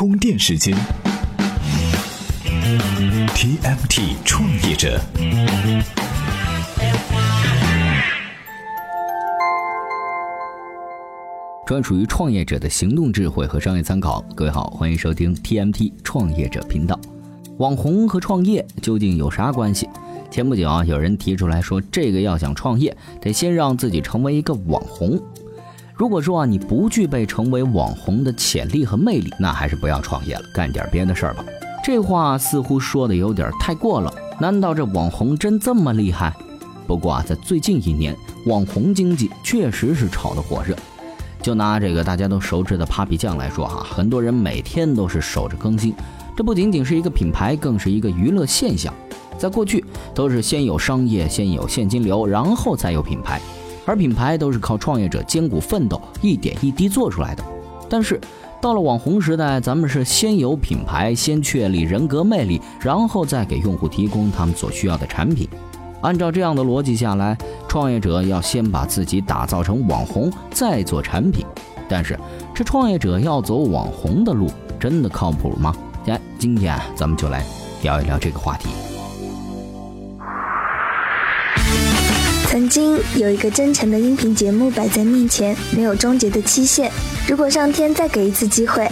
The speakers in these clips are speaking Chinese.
充电时间，TMT 创业者。专属于创业者的行动智慧和商业参考。各位好，欢迎收听 TMT 创业者频道。网红和创业究竟有啥关系？前不久啊，有人提出来说，这个要想创业，得先让自己成为一个网红。如果说啊，你不具备成为网红的潜力和魅力，那还是不要创业了，干点别的事儿吧。这话似乎说的有点太过了。难道这网红真这么厉害？不过啊，在最近一年，网红经济确实是炒得火热。就拿这个大家都熟知的 Papi 酱来说哈，很多人每天都是守着更新。这不仅仅是一个品牌，更是一个娱乐现象。在过去，都是先有商业，先有现金流，然后再有品牌，而品牌都是靠创业者艰苦奋斗，一点一滴做出来的。但是到了网红时代，咱们是先有品牌，先确立人格魅力，然后再给用户提供他们所需要的产品。按照这样的逻辑下来，创业者要先把自己打造成网红，再做产品。但是这创业者要走网红的路，真的靠谱吗？来，今天咱们就来聊一聊这个话题。曾经有一个真诚的音频节目摆在面前，没有终结的期限。如果上天再给一次机会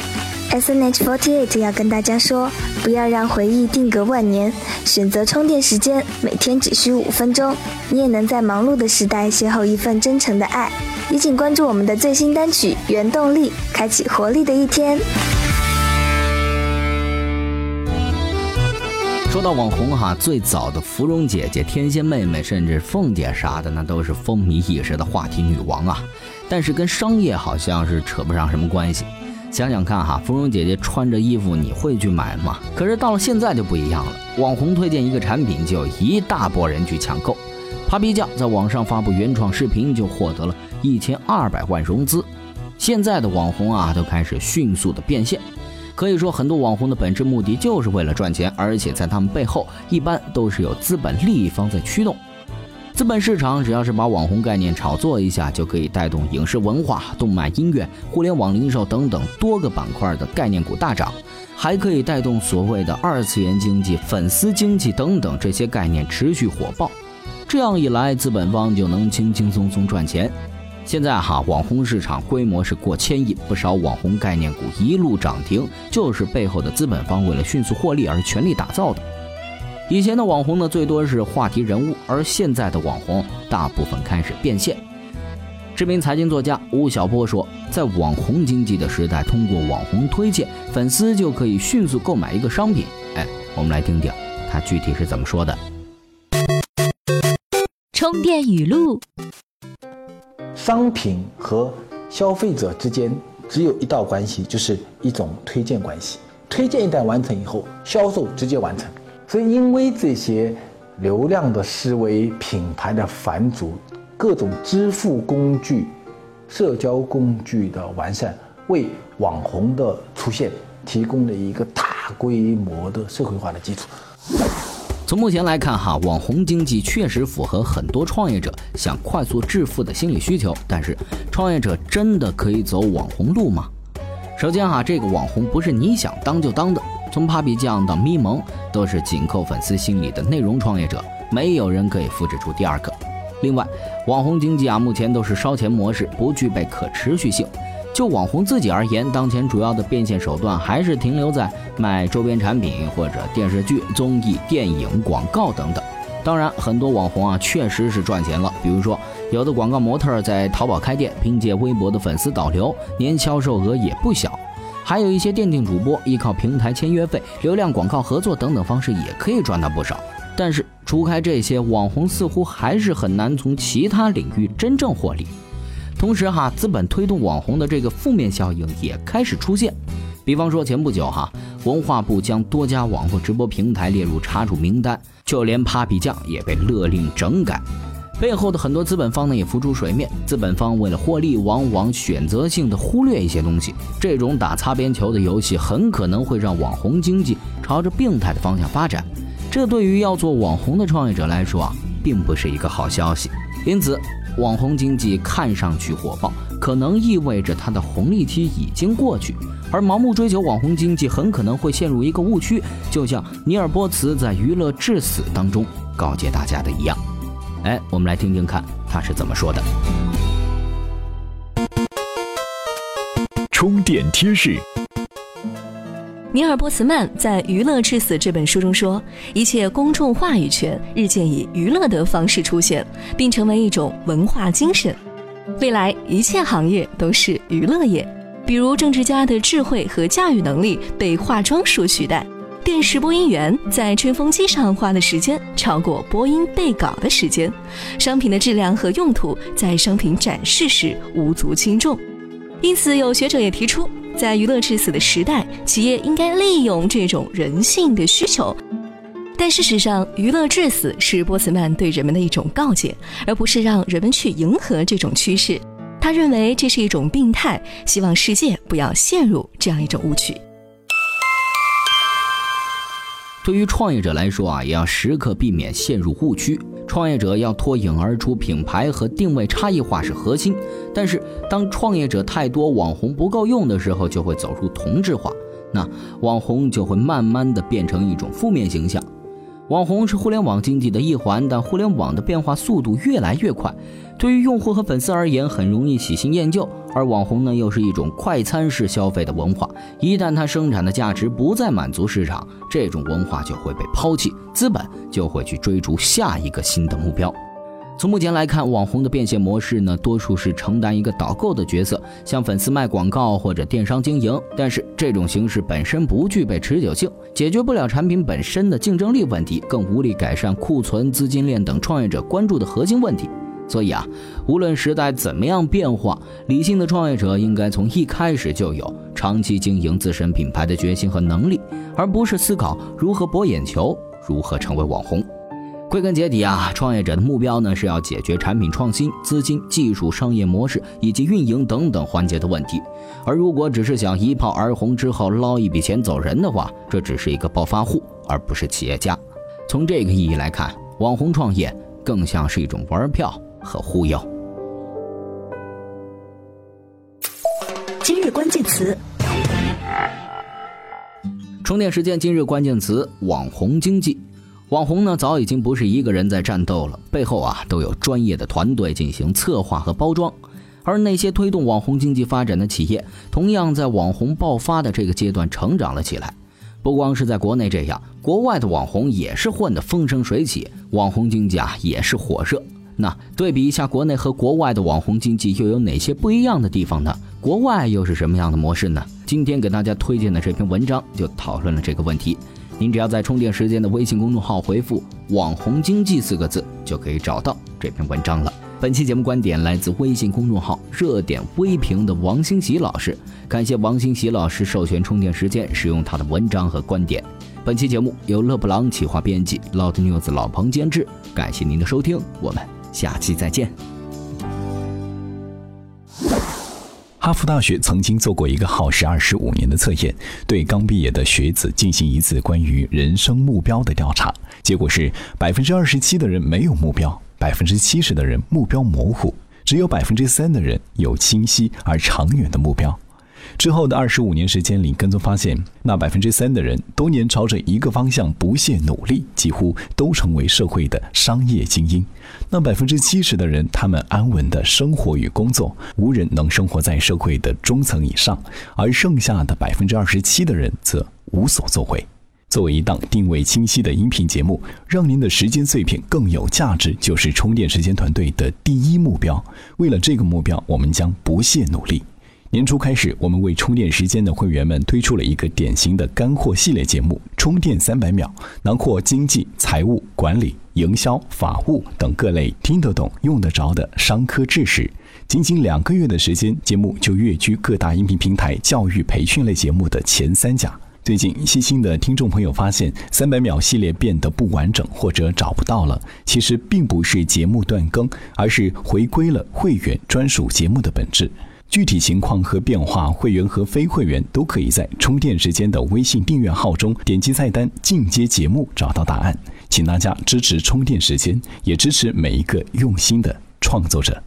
，S N H forty eight 要跟大家说，不要让回忆定格万年，选择充电时间，每天只需五分钟，你也能在忙碌的时代邂逅一份真诚的爱。也请关注我们的最新单曲《原动力》，开启活力的一天。说到网红哈，最早的芙蓉姐姐、天仙妹妹，甚至凤姐啥的，那都是风靡一时的话题女王啊。但是跟商业好像是扯不上什么关系。想想看哈，芙蓉姐姐穿着衣服，你会去买吗？可是到了现在就不一样了，网红推荐一个产品，就有一大波人去抢购。Papi 酱在网上发布原创视频，就获得了一千二百万融资。现在的网红啊，都开始迅速的变现。可以说，很多网红的本质目的就是为了赚钱，而且在他们背后一般都是有资本利益方在驱动。资本市场只要是把网红概念炒作一下，就可以带动影视文化、动漫音乐、互联网零售等等多个板块的概念股大涨，还可以带动所谓的二次元经济、粉丝经济等等这些概念持续火爆。这样一来，资本方就能轻轻松松赚钱。现在哈，网红市场规模是过千亿，不少网红概念股一路涨停，就是背后的资本方为了迅速获利而全力打造的。以前的网红呢，最多是话题人物，而现在的网红大部分开始变现。知名财经作家吴晓波说，在网红经济的时代，通过网红推荐，粉丝就可以迅速购买一个商品。哎，我们来听听他具体是怎么说的。充电语录。商品和消费者之间只有一道关系，就是一种推荐关系。推荐一旦完成以后，销售直接完成。所以，因为这些流量的思维、品牌的繁足、各种支付工具、社交工具的完善，为网红的出现提供了一个大规模的社会化的基础。从目前来看，哈，网红经济确实符合很多创业者想快速致富的心理需求。但是，创业者真的可以走网红路吗？首先，哈，这个网红不是你想当就当的。从 Papi 酱到咪蒙，都是紧扣粉丝心理的内容创业者，没有人可以复制出第二个。另外，网红经济啊，目前都是烧钱模式，不具备可持续性。就网红自己而言，当前主要的变现手段还是停留在卖周边产品或者电视剧、综艺、电影、广告等等。当然，很多网红啊确实是赚钱了，比如说有的广告模特在淘宝开店，凭借微博的粉丝导流，年销售额也不小。还有一些电竞主播依靠平台签约费、流量广告合作等等方式，也可以赚到不少。但是，除开这些，网红似乎还是很难从其他领域真正获利。同时哈，资本推动网红的这个负面效应也开始出现。比方说，前不久哈，文化部将多家网络直播平台列入查处名单，就连 Papi 酱也被勒令整改。背后的很多资本方呢也浮出水面。资本方为了获利，往往选择性的忽略一些东西。这种打擦边球的游戏，很可能会让网红经济朝着病态的方向发展。这对于要做网红的创业者来说啊，并不是一个好消息。因此。网红经济看上去火爆，可能意味着它的红利期已经过去，而盲目追求网红经济很可能会陷入一个误区，就像尼尔波茨在《娱乐至死》当中告诫大家的一样。哎，我们来听听看他是怎么说的。充电贴士。尼尔·波茨曼在《娱乐至死》这本书中说：“一切公众话语权日渐以娱乐的方式出现，并成为一种文化精神。未来一切行业都是娱乐业，比如政治家的智慧和驾驭能力被化妆术取代，电视播音员在吹风机上花的时间超过播音背稿的时间，商品的质量和用途在商品展示时无足轻重。因此，有学者也提出。”在娱乐至死的时代，企业应该利用这种人性的需求。但事实上，娱乐至死是波茨曼对人们的一种告诫，而不是让人们去迎合这种趋势。他认为这是一种病态，希望世界不要陷入这样一种误区。对于创业者来说啊，也要时刻避免陷入误区。创业者要脱颖而出，品牌和定位差异化是核心。但是，当创业者太多，网红不够用的时候，就会走出同质化，那网红就会慢慢的变成一种负面形象。网红是互联网经济的一环，但互联网的变化速度越来越快。对于用户和粉丝而言，很容易喜新厌旧，而网红呢，又是一种快餐式消费的文化。一旦它生产的价值不再满足市场，这种文化就会被抛弃，资本就会去追逐下一个新的目标。从目前来看，网红的变现模式呢，多数是承担一个导购的角色，向粉丝卖广告或者电商经营。但是这种形式本身不具备持久性，解决不了产品本身的竞争力问题，更无力改善库存、资金链等创业者关注的核心问题。所以啊，无论时代怎么样变化，理性的创业者应该从一开始就有长期经营自身品牌的决心和能力，而不是思考如何博眼球、如何成为网红。归根结底啊，创业者的目标呢是要解决产品创新、资金、技术、商业模式以及运营等等环节的问题。而如果只是想一炮而红之后捞一笔钱走人的话，这只是一个暴发户，而不是企业家。从这个意义来看，网红创业更像是一种玩票。和忽悠。今日关键词：充电时间。今日关键词：网红经济。网红呢，早已经不是一个人在战斗了，背后啊都有专业的团队进行策划和包装。而那些推动网红经济发展的企业，同样在网红爆发的这个阶段成长了起来。不光是在国内这样，国外的网红也是混得风生水起，网红经济啊也是火热。那对比一下国内和国外的网红经济又有哪些不一样的地方呢？国外又是什么样的模式呢？今天给大家推荐的这篇文章就讨论了这个问题。您只要在充电时间的微信公众号回复“网红经济”四个字，就可以找到这篇文章了。本期节目观点来自微信公众号热点微评的王兴喜老师，感谢王兴喜老师授权充电时间使用他的文章和观点。本期节目由勒布朗企划编辑，Loud News 老彭监制，感谢您的收听，我们。下期再见。哈佛大学曾经做过一个耗时二十五年的测验，对刚毕业的学子进行一次关于人生目标的调查。结果是百分之二十七的人没有目标，百分之七十的人目标模糊，只有百分之三的人有清晰而长远的目标。之后的二十五年时间里，跟踪发现，那百分之三的人多年朝着一个方向不懈努力，几乎都成为社会的商业精英；那百分之七十的人，他们安稳的生活与工作，无人能生活在社会的中层以上；而剩下的百分之二十七的人则无所作为。作为一档定位清晰的音频节目，让您的时间碎片更有价值，就是充电时间团队的第一目标。为了这个目标，我们将不懈努力。年初开始，我们为充电时间的会员们推出了一个典型的干货系列节目《充电三百秒》，囊括经济、财务、管理、营销、法务等各类听得懂、用得着的商科知识。仅仅两个月的时间，节目就跃居各大音频平台教育培训类节目的前三甲。最近，细心的听众朋友发现，三百秒系列变得不完整或者找不到了，其实并不是节目断更，而是回归了会员专属节目的本质。具体情况和变化，会员和非会员都可以在充电时间的微信订阅号中点击菜单进阶节目找到答案。请大家支持充电时间，也支持每一个用心的创作者。